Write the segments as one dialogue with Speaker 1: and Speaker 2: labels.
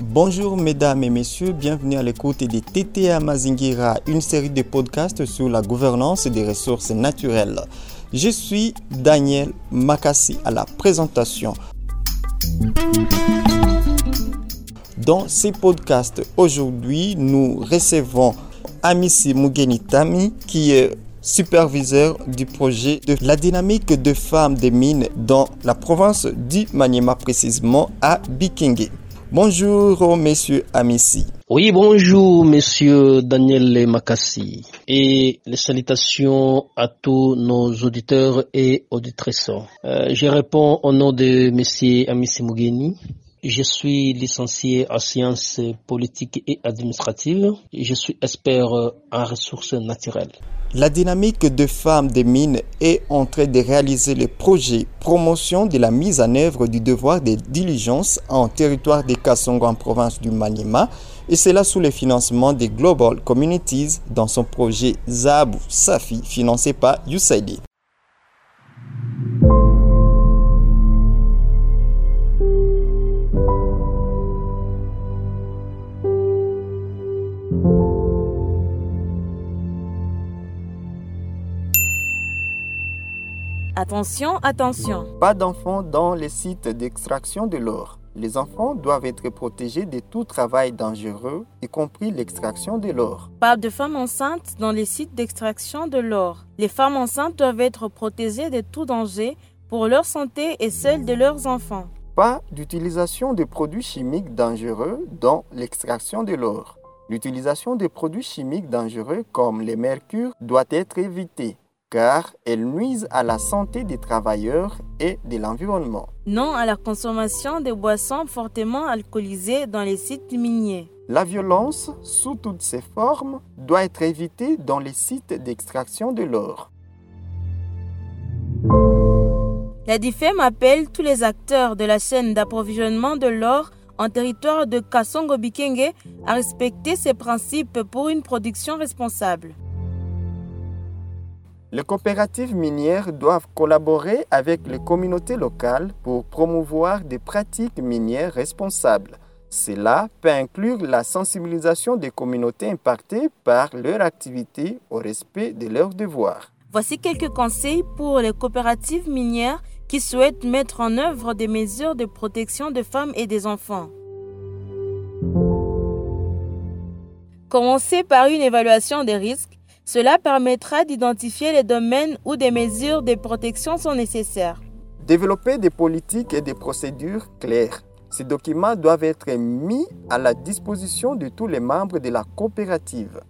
Speaker 1: Bonjour mesdames et messieurs, bienvenue à l'écoute de TTA Mazingira, une série de podcasts sur la gouvernance des ressources naturelles. Je suis Daniel Makassi à la présentation. Dans ces podcasts, aujourd'hui, nous recevons Amissi Mugenitami qui est superviseur du projet de la dynamique de femmes des mines dans la province du Maniema, précisément à Bikingi. Bonjour, messieurs Amissi.
Speaker 2: Oui, bonjour, monsieur Daniel Makassi. Et les salutations à tous nos auditeurs et auditrices. Euh, je réponds au nom de monsieur Amissi Mugeni. Je suis licencié en sciences politiques et administratives. Je suis expert en ressources naturelles.
Speaker 1: La dynamique de femmes des mines est en train de réaliser le projet promotion de la mise en œuvre du devoir de diligence en territoire de Kassongo en province du Maniema et cela sous le financement des Global Communities dans son projet Zabu Safi financé par USAID.
Speaker 3: Attention, attention.
Speaker 1: Pas d'enfants dans les sites d'extraction de l'or. Les enfants doivent être protégés de tout travail dangereux, y compris l'extraction de l'or.
Speaker 3: Pas de femmes enceintes dans les sites d'extraction de l'or. Les femmes enceintes doivent être protégées de tout danger pour leur santé et celle de leurs enfants.
Speaker 1: Pas d'utilisation de produits chimiques dangereux dans l'extraction de l'or. L'utilisation de produits chimiques dangereux comme le mercure doit être évitée car elles nuisent à la santé des travailleurs et de l'environnement.
Speaker 3: Non à la consommation de boissons fortement alcoolisées dans les sites miniers.
Speaker 1: La violence, sous toutes ses formes, doit être évitée dans les sites d'extraction de l'or.
Speaker 3: La DIFEM appelle tous les acteurs de la chaîne d'approvisionnement de l'or en territoire de Kassongo Bikenge à respecter ces principes pour une production responsable.
Speaker 1: Les coopératives minières doivent collaborer avec les communautés locales pour promouvoir des pratiques minières responsables. Cela peut inclure la sensibilisation des communautés impactées par leur activité au respect de leurs devoirs.
Speaker 3: Voici quelques conseils pour les coopératives minières qui souhaitent mettre en œuvre des mesures de protection des femmes et des enfants. Commencez par une évaluation des risques cela permettra d'identifier les domaines où des mesures de protection sont nécessaires.
Speaker 1: Développer des politiques et des procédures claires. Ces documents doivent être mis à la disposition de tous les membres de la coopérative.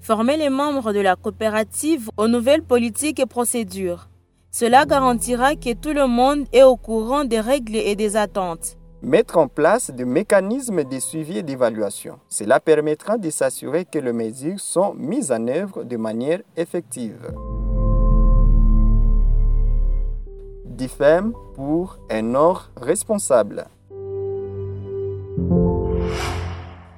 Speaker 3: Former les membres de la coopérative aux nouvelles politiques et procédures. Cela garantira que tout le monde est au courant des règles et des attentes
Speaker 1: mettre en place des mécanismes de suivi et d'évaluation. Cela permettra de s'assurer que les mesures sont mises en œuvre de manière effective. DIFEM pour un or responsable.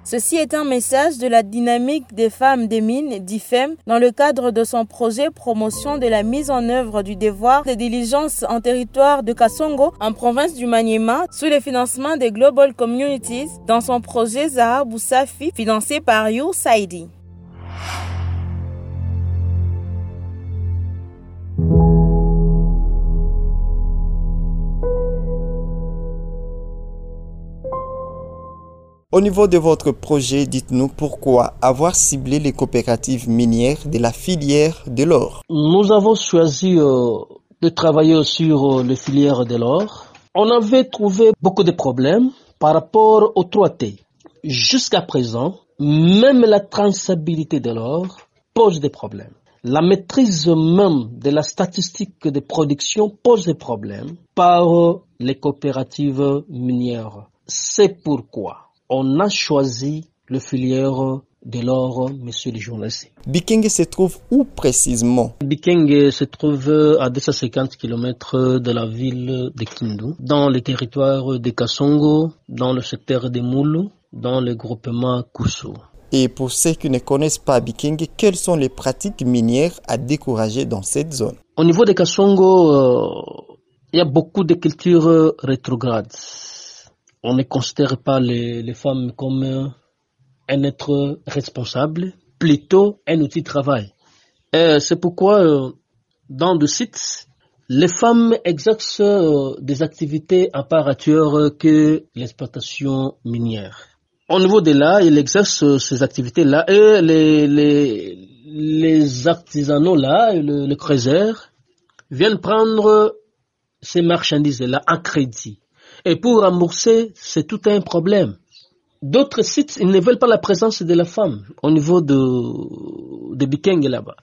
Speaker 3: Ceci est un message de la dynamique des femmes des mines d'IFEM dans le cadre de son projet promotion de la mise en œuvre du devoir de diligence en territoire de Kassongo en province du Maniema sous le financement des Global Communities dans son projet Zaha Boussafi financé par USAID.
Speaker 1: Au niveau de votre projet, dites-nous pourquoi avoir ciblé les coopératives minières de la filière de l'or.
Speaker 2: Nous avons choisi euh, de travailler sur euh, les filières de l'or. On avait trouvé beaucoup de problèmes par rapport aux 3T. Jusqu'à présent, même la traçabilité de l'or pose des problèmes. La maîtrise même de la statistique de production pose des problèmes par euh, les coopératives minières. C'est pourquoi on a choisi le filière de l'or, monsieur le journaliste.
Speaker 1: Bikenge se trouve où précisément?
Speaker 2: Bikenge se trouve à 250 km de la ville de Kindu, dans le territoire de Kasongo, dans le secteur de Moulou, dans le groupement Koussou.
Speaker 1: Et pour ceux qui ne connaissent pas Biking, quelles sont les pratiques minières à décourager dans cette zone?
Speaker 2: Au niveau de Kassongo, euh, il y a beaucoup de cultures euh, rétrogrades. On ne considère pas les, les femmes comme euh, un être responsable, plutôt un outil de travail. C'est pourquoi euh, dans le site, les femmes exercent euh, des activités à part que l'exploitation minière. Au niveau de là, ils exercent ces activités-là et les, les, les artisanaux là, et le, le creuseur, viennent prendre ces marchandises-là en crédit. Et pour rembourser, c'est tout un problème. D'autres sites, ils ne veulent pas la présence de la femme au niveau de, de Bikeng là-bas.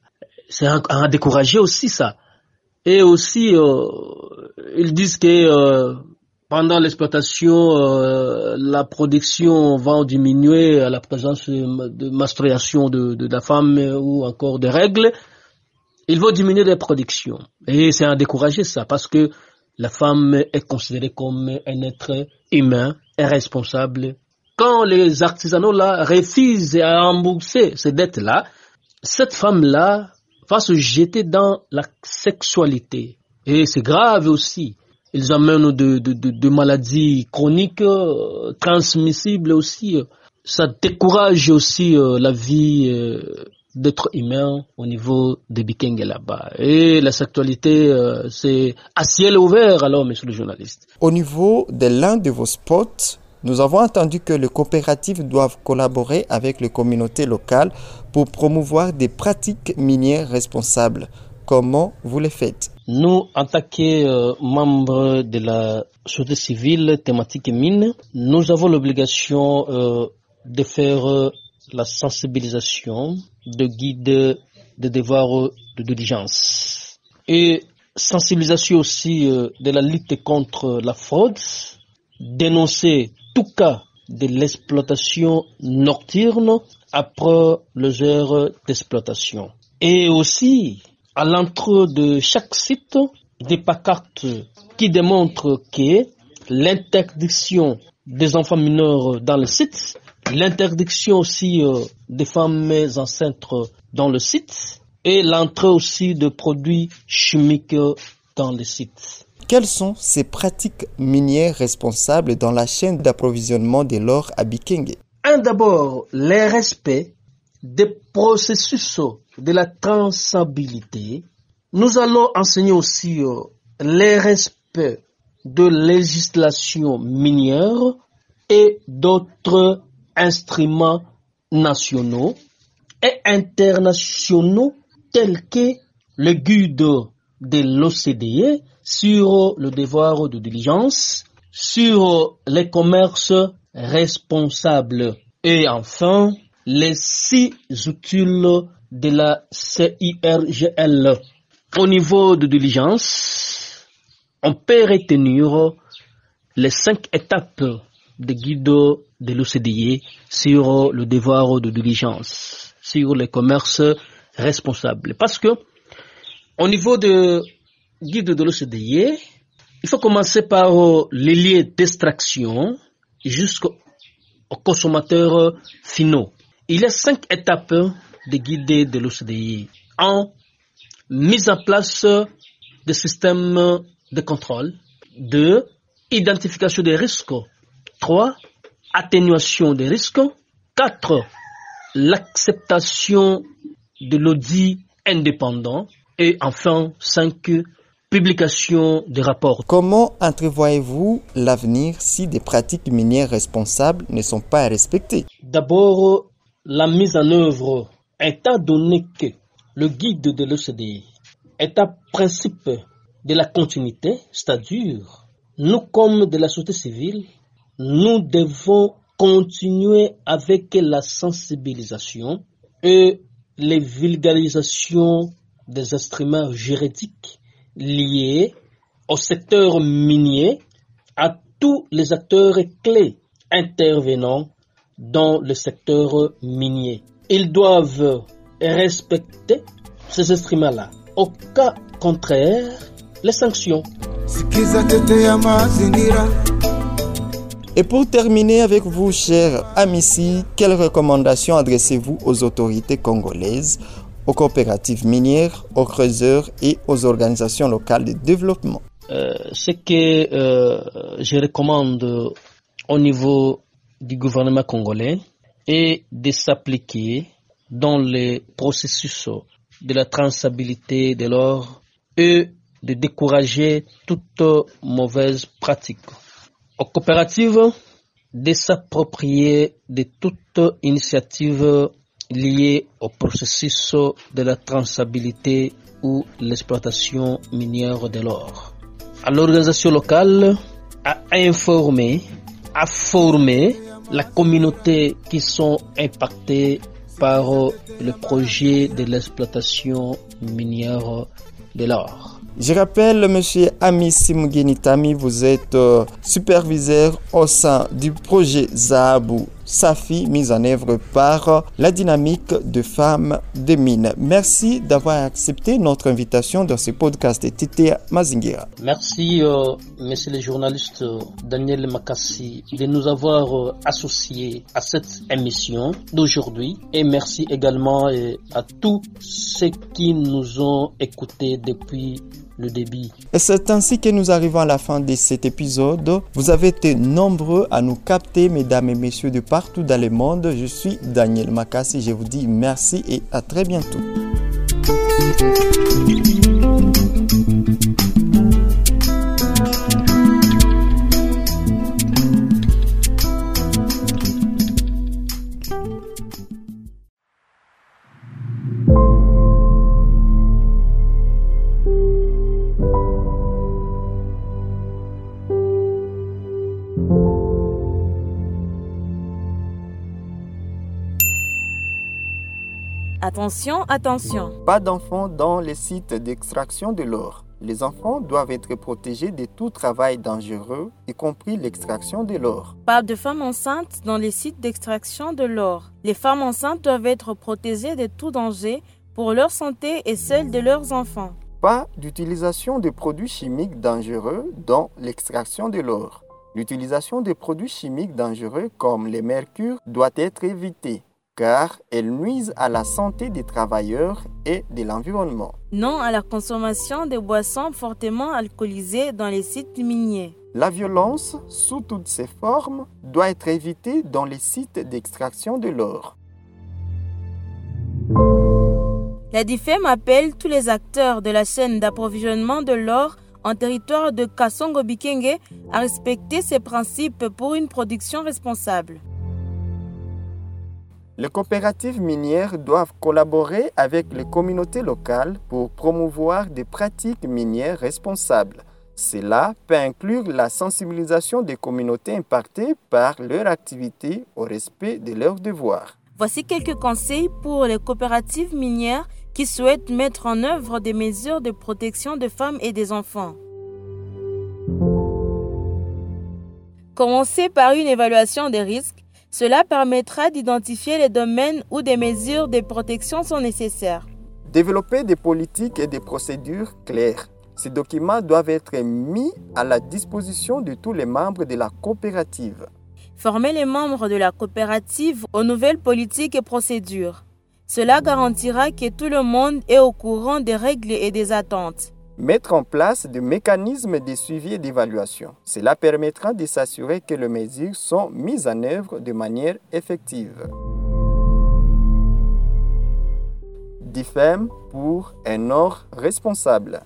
Speaker 2: C'est à, décourager aussi ça. Et aussi, euh, ils disent que euh, pendant l'exploitation, euh, la production va diminuer à la présence de menstruation de, de la femme ou encore de règles. Il va diminuer la production. Et c'est à décourager ça parce que la femme est considérée comme un être humain et responsable. Quand les artisanaux là refusent à rembourser ces dettes-là, cette femme-là va se jeter dans la sexualité. Et c'est grave aussi. Ils amènent de, de maladies chroniques, euh, transmissibles aussi. Ça décourage aussi euh, la vie euh, d'être humain au niveau de Bikeng là-bas. Et la sexualité, euh, c'est à ciel ouvert alors, monsieur le journaliste.
Speaker 1: Au niveau de l'un de vos spots, nous avons entendu que les coopératives doivent collaborer avec les communautés locales pour promouvoir des pratiques minières responsables. Comment vous les faites?
Speaker 2: Nous, en tant que euh, membres de la société civile thématique mine, nous avons l'obligation euh, de faire euh, la sensibilisation de guides de devoirs de diligence et sensibilisation aussi euh, de la lutte contre la fraude, dénoncer tout cas de l'exploitation nocturne après les heures d'exploitation. Et aussi, à l'entrée de chaque site, des pancartes qui démontrent que l'interdiction des enfants mineurs dans le site, l'interdiction aussi euh, des femmes enceintes dans le site et l'entrée aussi de produits chimiques dans le site.
Speaker 1: Quelles sont ces pratiques minières responsables dans la chaîne d'approvisionnement de l'or à Bikenge
Speaker 2: Un d'abord, le respect des processus de la traçabilité. Nous allons enseigner aussi euh, le respect de législation minière et d'autres instruments nationaux et internationaux tels que le guide de l'OCDE sur le devoir de diligence, sur les commerces responsables et enfin les six outils de la CIRGL. Au niveau de diligence, on peut retenir les cinq étapes de guide de l'OCDE sur le devoir de diligence, sur les commerces responsables. Parce que au niveau de guide de l'OCDE, il faut commencer par les liens d'extraction jusqu'aux consommateurs finaux. Il y a cinq étapes de guide de l'OCDE. En mise en place de systèmes de contrôle. Deux, identification des risques. Trois, atténuation des risques. Quatre, l'acceptation de l'audit indépendant. Et enfin, cinq, publication des rapports.
Speaker 1: Comment entrevoyez-vous l'avenir si des pratiques minières responsables ne sont pas respectées?
Speaker 2: D'abord, la mise en œuvre, étant donné que le guide de l'OCDE est un principe de la continuité, c'est-à-dire, nous comme de la société civile, nous devons continuer avec la sensibilisation et les vulgarisations des instruments juridiques liés au secteur minier à tous les acteurs clés intervenant dans le secteur minier. Ils doivent respecter ces instruments-là. Au cas contraire, les sanctions.
Speaker 1: Et pour terminer avec vous, chers Amici, quelles recommandations adressez-vous aux autorités congolaises, aux coopératives minières, aux creuseurs et aux organisations locales de développement?
Speaker 2: Euh, Ce que euh, je recommande au niveau du gouvernement congolais est de s'appliquer dans les processus de la traçabilité de l'or et de décourager toute mauvaise pratique. Aux coopératives, de s'approprier de toute initiative liée au processus de la traçabilité ou l'exploitation minière de l'or. À l'organisation locale, à informer, à former la communauté qui sont impactées par le projet de l'exploitation minière de l'or.
Speaker 1: Je rappelle, monsieur Amissi Mugenitami, vous êtes euh, superviseur au sein du projet Zahabu Safi, mis en œuvre par la dynamique de femmes des mines. Merci d'avoir accepté notre invitation dans ce podcast de Mazingira.
Speaker 2: Merci, euh, monsieur le journaliste euh, Daniel Makassi, de nous avoir euh, associés à cette émission d'aujourd'hui. Et merci également euh, à tous ceux qui nous ont écoutés depuis le débit.
Speaker 1: Et c'est ainsi que nous arrivons à la fin de cet épisode. Vous avez été nombreux à nous capter, mesdames et messieurs de partout dans le monde. Je suis Daniel Makassi. Je vous dis merci et à très bientôt.
Speaker 3: Attention, attention.
Speaker 1: Pas d'enfants dans les sites d'extraction de l'or. Les enfants doivent être protégés de tout travail dangereux, y compris l'extraction de l'or.
Speaker 3: Pas de femmes enceintes dans les sites d'extraction de l'or. Les femmes enceintes doivent être protégées de tout danger pour leur santé et celle de leurs enfants.
Speaker 1: Pas d'utilisation de produits chimiques dangereux dans l'extraction de l'or. L'utilisation de produits chimiques dangereux comme le mercure doit être évitée car elles nuisent à la santé des travailleurs et de l'environnement.
Speaker 3: Non à la consommation de boissons fortement alcoolisées dans les sites miniers.
Speaker 1: La violence, sous toutes ses formes, doit être évitée dans les sites d'extraction de l'or.
Speaker 3: La DIFEM appelle tous les acteurs de la chaîne d'approvisionnement de l'or en territoire de Kasongo Bikenge à respecter ces principes pour une production responsable.
Speaker 1: Les coopératives minières doivent collaborer avec les communautés locales pour promouvoir des pratiques minières responsables. Cela peut inclure la sensibilisation des communautés impactées par leur activité au respect de leurs devoirs.
Speaker 3: Voici quelques conseils pour les coopératives minières qui souhaitent mettre en œuvre des mesures de protection des femmes et des enfants. Commencez par une évaluation des risques. Cela permettra d'identifier les domaines où des mesures de protection sont nécessaires.
Speaker 1: Développer des politiques et des procédures claires. Ces documents doivent être mis à la disposition de tous les membres de la coopérative.
Speaker 3: Former les membres de la coopérative aux nouvelles politiques et procédures. Cela garantira que tout le monde est au courant des règles et des attentes.
Speaker 1: Mettre en place des mécanismes de suivi et d'évaluation. Cela permettra de s'assurer que les mesures sont mises en œuvre de manière effective. DIFEM pour un or responsable.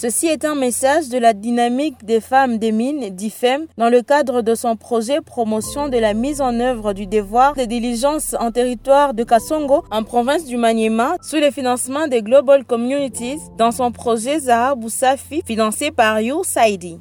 Speaker 3: Ceci est un message de la dynamique des femmes des mines, d'IFEM, dans le cadre de son projet promotion de la mise en œuvre du devoir de diligence en territoire de Kasongo, en province du Maniema, sous le financement des Global Communities, dans son projet Zaha Boussafi, financé par You Saidi.